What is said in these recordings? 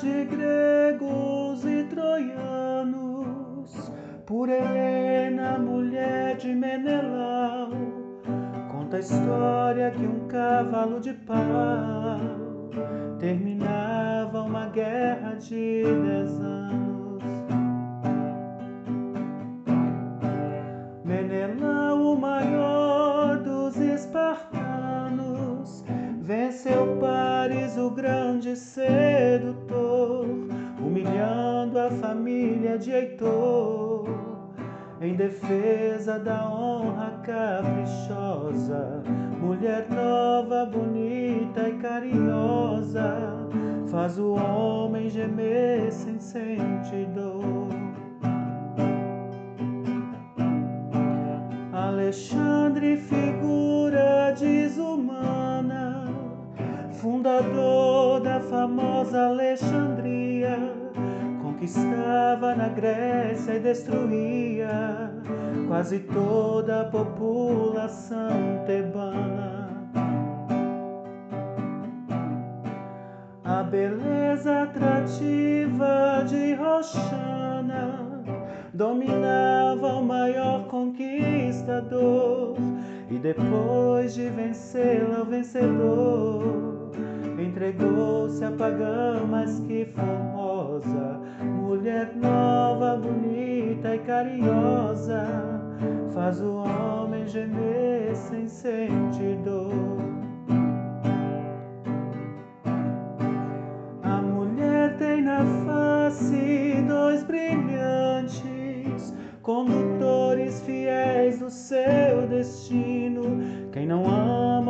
de gregos e troianos, por Helena, mulher de Menelau, conta a história que um cavalo de pau terminava uma guerra de dez anos. De Heitor em defesa da honra caprichosa, mulher nova, bonita e carinhosa, faz o homem gemer sem sentir dor. Alexandre, figura desumana, fundador da famosa Alexandria conquistava na Grécia e destruía quase toda a população tebana. A beleza atrativa de Roxana dominava o maior conquistador, e depois de vencê-la, o vencedor entregou-se a pagã, mas que formosa, mulher nova, bonita e carinhosa, faz o homem gemer sem sentir dor. A mulher tem na face dois brilhantes condutores fiéis do seu destino. Quem não ama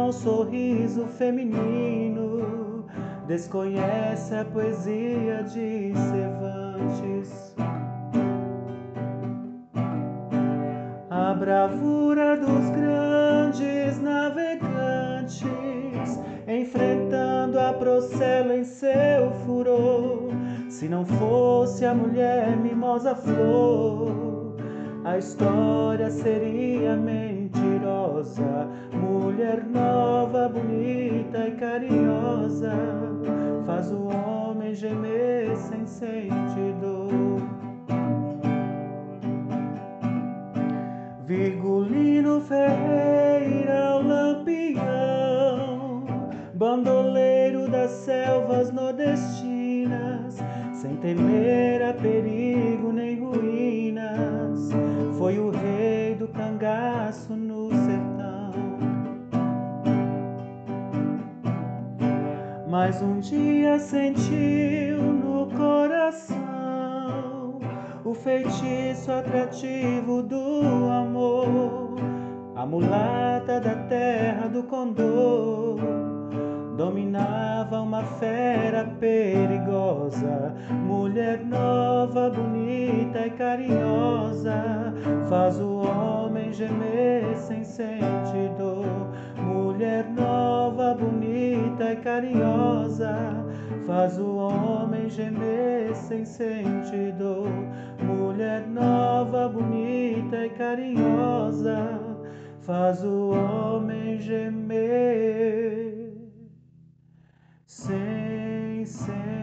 o sorriso feminino desconhece a poesia de Cervantes. A bravura dos grandes navegantes, enfrentando a procela em seu furor. Se não fosse a mulher mimosa flor, a história seria mentirosa. Mulher nova, bonita e carinhosa, faz o homem gemer sem sentir dor. Virgulino Ferreira, o lampião, bandoleiro das selvas nordestinas, sem temer a perigo Mas um dia sentiu no coração o feitiço atrativo do amor, a mulata da terra do condor dominava uma fera perigosa, mulher nova, bonita e carinhosa, faz o homem gemer sem sentir dor. Nova, bonita e carinhosa, faz o homem gemer sem sentir dor. Mulher nova, bonita e carinhosa, faz o homem gemer sem sentir.